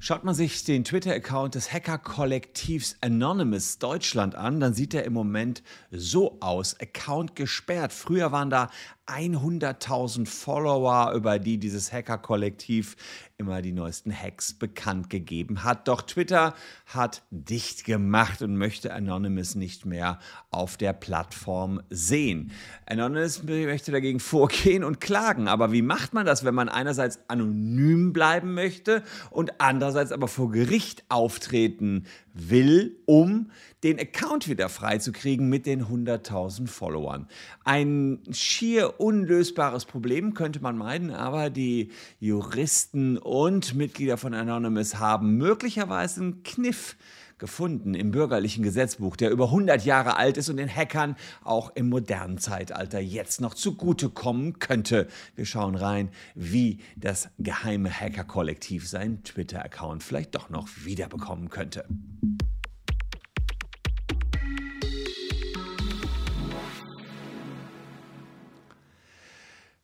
Schaut man sich den Twitter-Account des Hacker-Kollektivs Anonymous Deutschland an, dann sieht er im Moment so aus. Account gesperrt. Früher waren da 100.000 Follower, über die dieses Hacker-Kollektiv immer die neuesten Hacks bekannt gegeben hat. Doch Twitter hat dicht gemacht und möchte Anonymous nicht mehr auf der Plattform sehen. Anonymous möchte dagegen vorgehen und klagen. Aber wie macht man das, wenn man einerseits anonym bleiben möchte und andererseits aber vor Gericht auftreten will, um den Account wieder freizukriegen mit den 100.000 Followern. Ein schier unlösbares Problem könnte man meinen, aber die Juristen und Mitglieder von Anonymous haben möglicherweise einen Kniff gefunden im bürgerlichen Gesetzbuch, der über 100 Jahre alt ist und den Hackern auch im modernen Zeitalter jetzt noch zugutekommen könnte. Wir schauen rein, wie das geheime Hacker-Kollektiv seinen Twitter-Account vielleicht doch noch wiederbekommen könnte.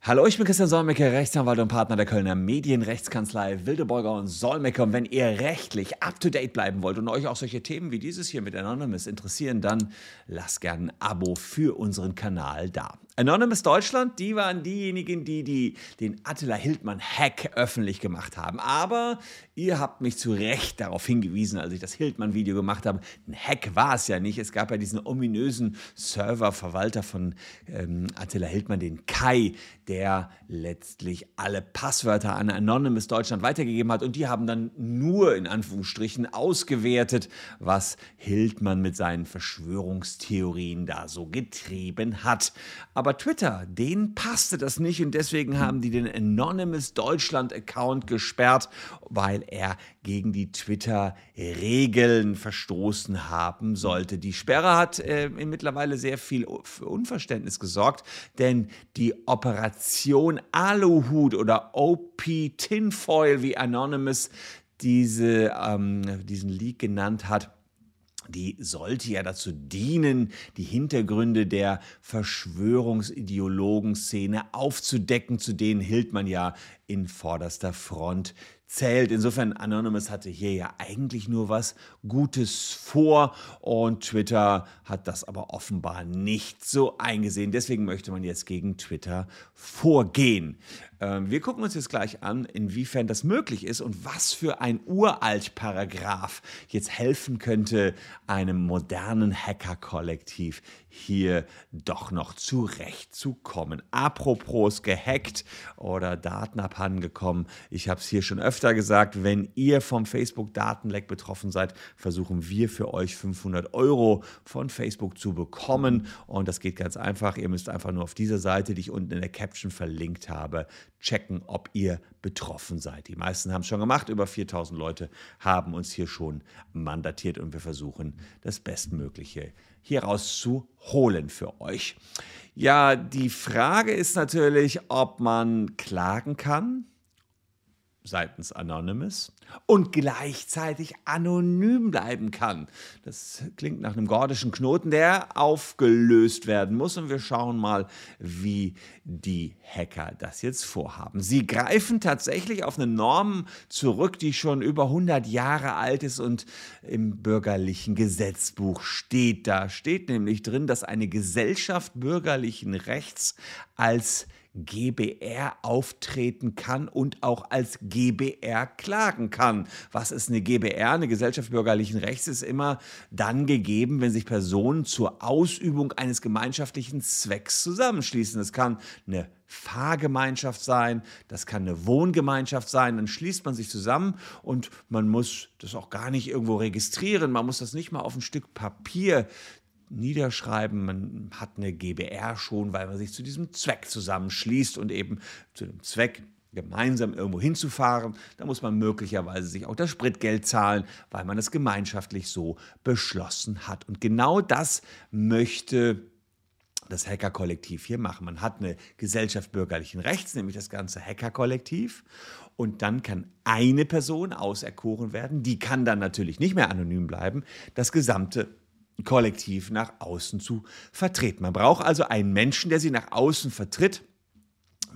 Hallo, ich bin Christian Solmecke, Rechtsanwalt und Partner der Kölner Medienrechtskanzlei Wildeborger und Solmecke. Und wenn ihr rechtlich up-to-date bleiben wollt und euch auch solche Themen wie dieses hier mit Anonymous interessieren, dann lasst gerne ein Abo für unseren Kanal da. Anonymous Deutschland, die waren diejenigen, die, die den Attila Hildmann-Hack öffentlich gemacht haben. Aber ihr habt mich zu Recht darauf hingewiesen, als ich das Hildmann-Video gemacht habe. Ein Hack war es ja nicht. Es gab ja diesen ominösen Serververwalter von ähm, Attila Hildmann, den Kai, der letztlich alle Passwörter an Anonymous Deutschland weitergegeben hat. Und die haben dann nur in Anführungsstrichen ausgewertet, was Hildmann mit seinen Verschwörungstheorien da so getrieben hat. Aber aber Twitter, denen passte das nicht und deswegen haben die den Anonymous Deutschland Account gesperrt, weil er gegen die Twitter-Regeln verstoßen haben sollte. Die Sperre hat äh, mittlerweile sehr viel für Unverständnis gesorgt, denn die Operation Aluhut oder OP Tinfoil, wie Anonymous diese, ähm, diesen Leak genannt hat, die sollte ja dazu dienen, die Hintergründe der Verschwörungsideologen-Szene aufzudecken, zu denen hielt man ja in vorderster Front zählt. Insofern, Anonymous hatte hier ja eigentlich nur was Gutes vor und Twitter hat das aber offenbar nicht so eingesehen. Deswegen möchte man jetzt gegen Twitter vorgehen. Ähm, wir gucken uns jetzt gleich an, inwiefern das möglich ist und was für ein uralt Paragraph jetzt helfen könnte, einem modernen Hacker-Kollektiv hier doch noch zurechtzukommen. Apropos gehackt oder Daten abhandengekommen. Ich habe es hier schon öfter gesagt, wenn ihr vom Facebook-Datenleck betroffen seid, versuchen wir für euch 500 Euro von Facebook zu bekommen. Und das geht ganz einfach. Ihr müsst einfach nur auf dieser Seite, die ich unten in der Caption verlinkt habe, checken, ob ihr betroffen seid. Die meisten haben es schon gemacht. Über 4000 Leute haben uns hier schon mandatiert und wir versuchen das Bestmögliche hier rauszuholen für euch. Ja, die Frage ist natürlich, ob man klagen kann seitens Anonymous und gleichzeitig anonym bleiben kann. Das klingt nach einem gordischen Knoten, der aufgelöst werden muss. Und wir schauen mal, wie die Hacker das jetzt vorhaben. Sie greifen tatsächlich auf eine Norm zurück, die schon über 100 Jahre alt ist und im bürgerlichen Gesetzbuch steht. Da steht nämlich drin, dass eine Gesellschaft bürgerlichen Rechts als GBR auftreten kann und auch als GBR klagen kann. Was ist eine GBR? Eine Gesellschaft bürgerlichen Rechts ist immer dann gegeben, wenn sich Personen zur Ausübung eines gemeinschaftlichen Zwecks zusammenschließen. Das kann eine Fahrgemeinschaft sein, das kann eine Wohngemeinschaft sein, dann schließt man sich zusammen und man muss das auch gar nicht irgendwo registrieren, man muss das nicht mal auf ein Stück Papier niederschreiben. Man hat eine GBR schon, weil man sich zu diesem Zweck zusammenschließt und eben zu dem Zweck gemeinsam irgendwo hinzufahren, da muss man möglicherweise sich auch das Spritgeld zahlen, weil man es gemeinschaftlich so beschlossen hat. Und genau das möchte das Hacker-Kollektiv hier machen. Man hat eine Gesellschaft bürgerlichen Rechts, nämlich das ganze Hacker-Kollektiv. Und dann kann eine Person auserkoren werden, die kann dann natürlich nicht mehr anonym bleiben, das gesamte kollektiv nach außen zu vertreten. Man braucht also einen Menschen, der sie nach außen vertritt,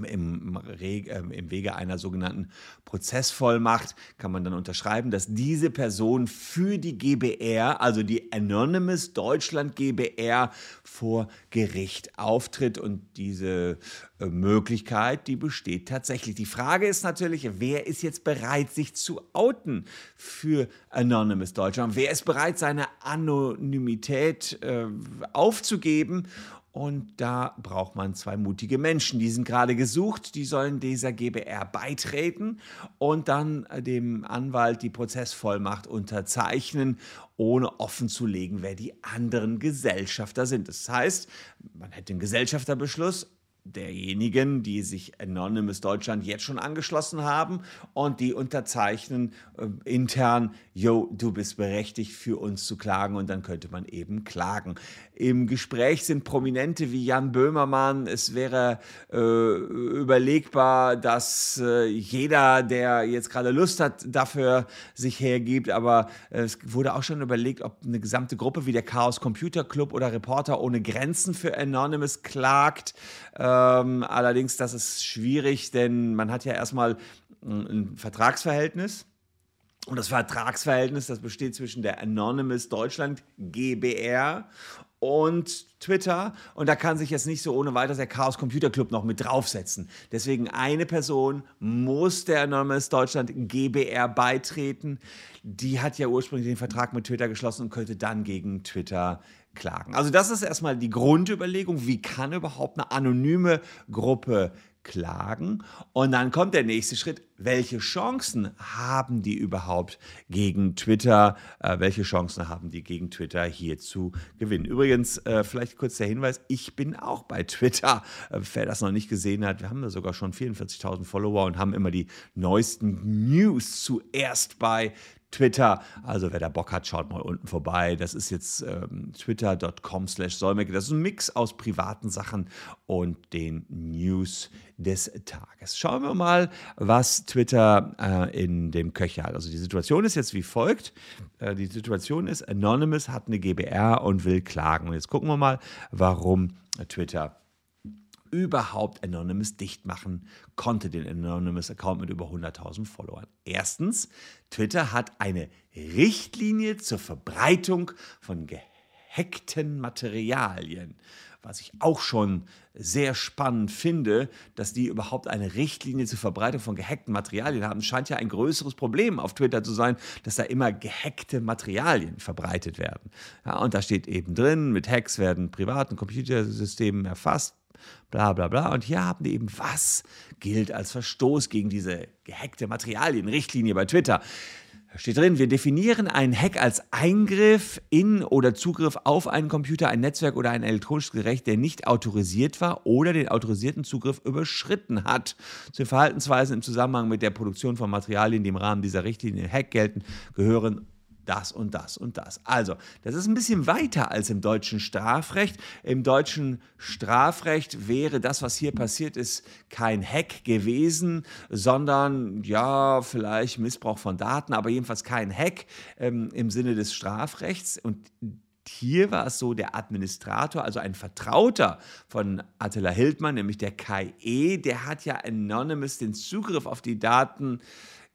im, ähm, im, Wege einer sogenannten Prozessvollmacht kann man dann unterschreiben, dass diese Person für die GBR, also die Anonymous Deutschland GBR, vor Gericht auftritt. Und diese äh, Möglichkeit, die besteht tatsächlich. Die Frage ist natürlich, wer ist jetzt bereit, sich zu outen für Anonymous Deutschland? Wer ist bereit, seine Anonymität äh, aufzugeben? Und da braucht man zwei mutige Menschen. Die sind gerade gesucht. Die sollen dieser GBR beitreten und dann äh, dem Anwalt die Prozessvollmacht unterzeichnen, ohne offen zu legen, wer die anderen Gesellschafter sind. Das heißt, man hätte den Gesellschafterbeschluss, derjenigen, die sich Anonymous Deutschland jetzt schon angeschlossen haben und die unterzeichnen äh, intern, yo, du bist berechtigt für uns zu klagen und dann könnte man eben klagen. Im Gespräch sind Prominente wie Jan Böhmermann. Es wäre äh, überlegbar, dass äh, jeder, der jetzt gerade Lust hat, dafür sich hergibt, aber äh, es wurde auch schon überlegt, ob eine gesamte Gruppe wie der Chaos Computer Club oder Reporter ohne Grenzen für Anonymous klagt. Äh, ähm, allerdings, das ist schwierig, denn man hat ja erstmal ein Vertragsverhältnis. Und das Vertragsverhältnis, das besteht zwischen der Anonymous Deutschland GBR und Twitter. Und da kann sich jetzt nicht so ohne weiteres der Chaos Computer Club noch mit draufsetzen. Deswegen eine Person muss der Anonymous Deutschland GBR beitreten. Die hat ja ursprünglich den Vertrag mit Twitter geschlossen und könnte dann gegen Twitter klagen. Also das ist erstmal die Grundüberlegung, wie kann überhaupt eine anonyme Gruppe klagen? Und dann kommt der nächste Schritt, welche Chancen haben die überhaupt gegen Twitter? Äh, welche Chancen haben die gegen Twitter hier zu gewinnen? Übrigens, äh, vielleicht kurz der Hinweis, ich bin auch bei Twitter. Äh, wer das noch nicht gesehen hat, wir haben da sogar schon 44.000 Follower und haben immer die neuesten News zuerst bei Twitter. Also wer da Bock hat, schaut mal unten vorbei. Das ist jetzt ähm, twitter.com slash Solmecke. Das ist ein Mix aus privaten Sachen und den News des Tages. Schauen wir mal, was Twitter äh, in dem Köcher hat. Also die Situation ist jetzt wie folgt. Äh, die Situation ist, Anonymous hat eine GBR und will klagen. Und jetzt gucken wir mal, warum Twitter überhaupt Anonymous dicht machen konnte, den Anonymous-Account mit über 100.000 Followern. Erstens, Twitter hat eine Richtlinie zur Verbreitung von gehackten Materialien. Was ich auch schon sehr spannend finde, dass die überhaupt eine Richtlinie zur Verbreitung von gehackten Materialien haben. Scheint ja ein größeres Problem auf Twitter zu sein, dass da immer gehackte Materialien verbreitet werden. Ja, und da steht eben drin, mit Hacks werden privaten Computersystemen erfasst, bla bla bla. Und hier haben die eben, was gilt als Verstoß gegen diese gehackte Materialienrichtlinie bei Twitter. Da steht drin, wir definieren einen Hack als Eingriff in oder Zugriff auf einen Computer, ein Netzwerk oder ein elektronisches Gerät, der nicht autorisiert war oder den autorisierten Zugriff überschritten hat. Zu Verhaltensweisen im Zusammenhang mit der Produktion von Materialien, die im Rahmen dieser Richtlinie Hack gelten, gehören das und das und das. Also, das ist ein bisschen weiter als im deutschen Strafrecht. Im deutschen Strafrecht wäre das, was hier passiert ist, kein Hack gewesen, sondern ja, vielleicht Missbrauch von Daten, aber jedenfalls kein Hack ähm, im Sinne des Strafrechts. Und hier war es so, der Administrator, also ein Vertrauter von Attila Hildmann, nämlich der KE, der hat ja anonymous den Zugriff auf die Daten äh,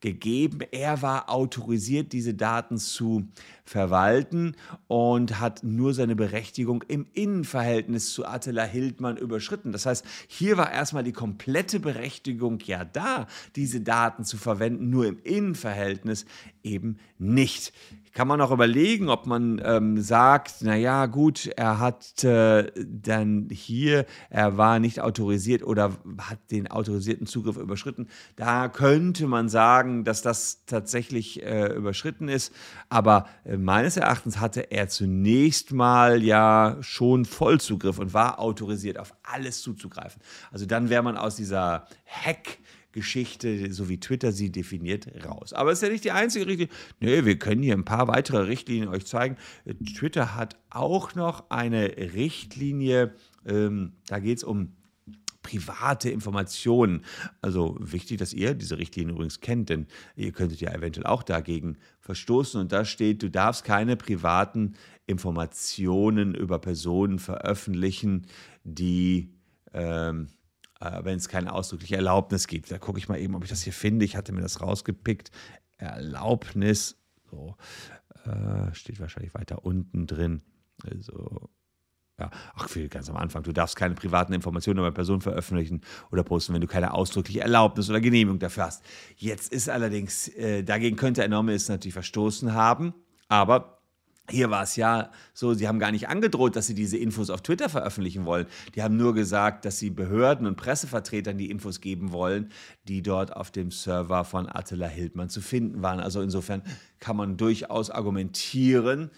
gegeben. Er war autorisiert, diese Daten zu verwalten und hat nur seine Berechtigung im Innenverhältnis zu Attila Hildmann überschritten. Das heißt, hier war erstmal die komplette Berechtigung ja da, diese Daten zu verwenden, nur im Innenverhältnis eben nicht kann man auch überlegen, ob man ähm, sagt, naja gut, er hat äh, dann hier, er war nicht autorisiert oder hat den autorisierten Zugriff überschritten. Da könnte man sagen, dass das tatsächlich äh, überschritten ist. Aber äh, meines Erachtens hatte er zunächst mal ja schon Vollzugriff und war autorisiert, auf alles zuzugreifen. Also dann wäre man aus dieser Hack- Geschichte, so wie Twitter sie definiert, raus. Aber es ist ja nicht die einzige Richtlinie. Nee, wir können hier ein paar weitere Richtlinien euch zeigen. Twitter hat auch noch eine Richtlinie, ähm, da geht es um private Informationen. Also wichtig, dass ihr diese Richtlinie übrigens kennt, denn ihr könntet ja eventuell auch dagegen verstoßen. Und da steht, du darfst keine privaten Informationen über Personen veröffentlichen, die ähm, äh, wenn es keine ausdrückliche Erlaubnis gibt. Da gucke ich mal eben, ob ich das hier finde. Ich hatte mir das rausgepickt. Erlaubnis, so, äh, steht wahrscheinlich weiter unten drin. Also, ja, ach, viel ganz am Anfang. Du darfst keine privaten Informationen über Personen veröffentlichen oder posten, wenn du keine ausdrückliche Erlaubnis oder Genehmigung dafür hast. Jetzt ist allerdings, äh, dagegen könnte Enormes natürlich verstoßen haben, aber hier war es ja so, sie haben gar nicht angedroht, dass sie diese Infos auf Twitter veröffentlichen wollen. Die haben nur gesagt, dass sie Behörden und Pressevertretern die Infos geben wollen, die dort auf dem Server von Attila Hildmann zu finden waren. Also insofern kann man durchaus argumentieren,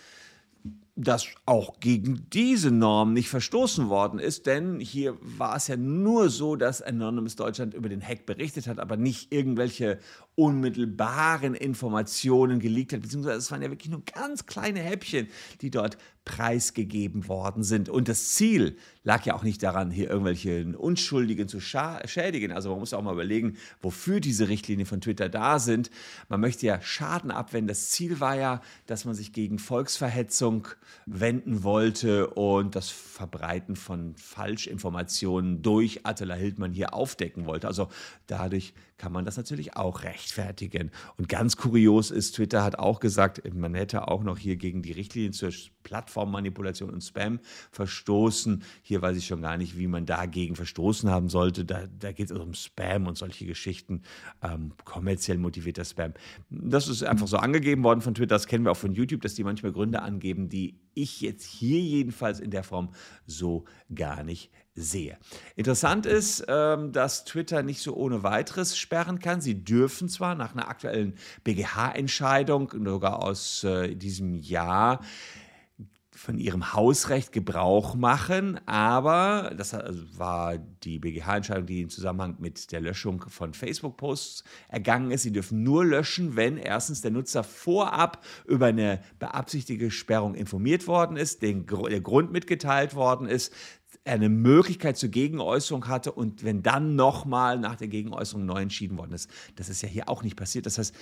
dass auch gegen diese Norm nicht verstoßen worden ist, denn hier war es ja nur so, dass Anonymous Deutschland über den Hack berichtet hat, aber nicht irgendwelche unmittelbaren Informationen geleakt hat, beziehungsweise es waren ja wirklich nur ganz kleine Häppchen, die dort preisgegeben worden sind. Und das Ziel lag ja auch nicht daran, hier irgendwelche Unschuldigen zu schädigen. Also man muss auch mal überlegen, wofür diese Richtlinien von Twitter da sind. Man möchte ja Schaden abwenden. Das Ziel war ja, dass man sich gegen Volksverhetzung wenden wollte und das Verbreiten von Falschinformationen durch Attila Hildmann hier aufdecken wollte. Also dadurch kann man das natürlich auch rechtfertigen. Und ganz kurios ist, Twitter hat auch gesagt, man hätte auch noch hier gegen die Richtlinien zur Plattformmanipulation und Spam verstoßen. Hier weiß ich schon gar nicht, wie man dagegen verstoßen haben sollte. Da, da geht es um Spam und solche Geschichten, ähm, kommerziell motivierter Spam. Das ist einfach so angegeben worden von Twitter. Das kennen wir auch von YouTube, dass die manchmal Gründe angeben, die ich jetzt hier jedenfalls in der Form so gar nicht sehe. Interessant ist, ähm, dass Twitter nicht so ohne weiteres sperren kann. Sie dürfen zwar nach einer aktuellen BGH-Entscheidung, sogar aus äh, diesem Jahr, von ihrem Hausrecht Gebrauch machen, aber das also war die BGH-Entscheidung, die im Zusammenhang mit der Löschung von Facebook-Posts ergangen ist. Sie dürfen nur löschen, wenn erstens der Nutzer vorab über eine beabsichtigte Sperrung informiert worden ist, den, der Grund mitgeteilt worden ist, eine Möglichkeit zur Gegenäußerung hatte und wenn dann nochmal nach der Gegenäußerung neu entschieden worden ist. Das ist ja hier auch nicht passiert. Das heißt,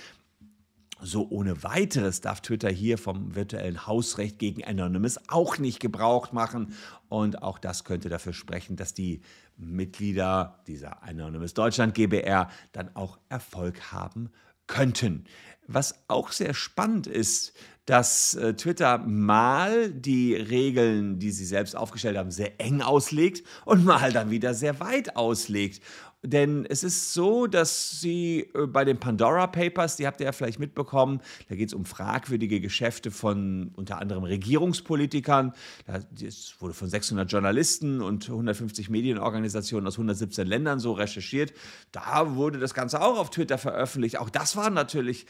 so ohne weiteres darf Twitter hier vom virtuellen Hausrecht gegen Anonymous auch nicht Gebrauch machen. Und auch das könnte dafür sprechen, dass die Mitglieder dieser Anonymous Deutschland GBR dann auch Erfolg haben könnten. Was auch sehr spannend ist, dass äh, Twitter mal die Regeln, die sie selbst aufgestellt haben, sehr eng auslegt und mal dann wieder sehr weit auslegt. Denn es ist so, dass sie äh, bei den Pandora Papers, die habt ihr ja vielleicht mitbekommen, da geht es um fragwürdige Geschäfte von unter anderem Regierungspolitikern. Das wurde von 600 Journalisten und 150 Medienorganisationen aus 117 Ländern so recherchiert. Da wurde das Ganze auch auf Twitter veröffentlicht. Auch das waren natürlich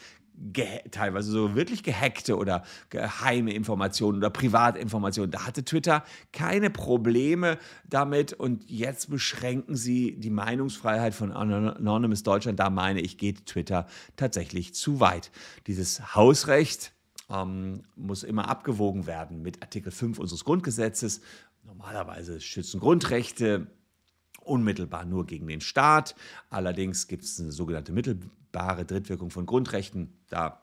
teilweise so wirklich gehackte oder geheime Informationen oder Privatinformationen. Da hatte Twitter keine Probleme damit und jetzt beschränken sie die Meinungsfreiheit von Anonymous Deutschland. Da meine ich, geht Twitter tatsächlich zu weit. Dieses Hausrecht ähm, muss immer abgewogen werden mit Artikel 5 unseres Grundgesetzes. Normalerweise schützen Grundrechte unmittelbar nur gegen den Staat. Allerdings gibt es eine sogenannte mittelbare Drittwirkung von Grundrechten. Da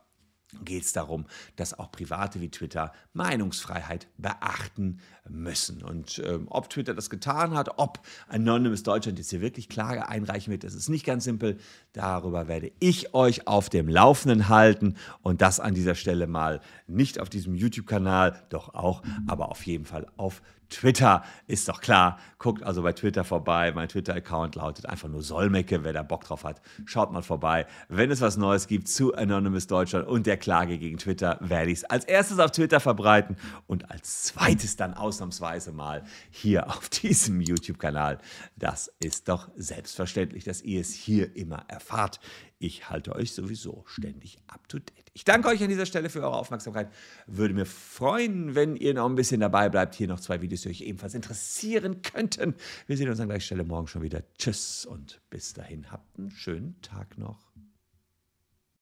geht es darum, dass auch Private wie Twitter Meinungsfreiheit beachten müssen. Und ähm, ob Twitter das getan hat, ob Anonymous Deutschland jetzt hier wirklich Klage einreichen wird, das ist nicht ganz simpel. Darüber werde ich euch auf dem Laufenden halten und das an dieser Stelle mal nicht auf diesem YouTube-Kanal, doch auch, aber auf jeden Fall auf Twitter ist doch klar. Guckt also bei Twitter vorbei. Mein Twitter-Account lautet einfach nur Solmecke. Wer da Bock drauf hat, schaut mal vorbei. Wenn es was Neues gibt zu Anonymous Deutschland und der Klage gegen Twitter, werde ich es als erstes auf Twitter verbreiten und als zweites dann ausnahmsweise mal hier auf diesem YouTube-Kanal. Das ist doch selbstverständlich, dass ihr es hier immer erfahrt. Ich halte euch sowieso ständig up to date. Ich danke euch an dieser Stelle für eure Aufmerksamkeit. Würde mir freuen, wenn ihr noch ein bisschen dabei bleibt. Hier noch zwei Videos, die euch ebenfalls interessieren könnten. Wir sehen uns an gleicher Stelle morgen schon wieder. Tschüss und bis dahin habt einen schönen Tag noch.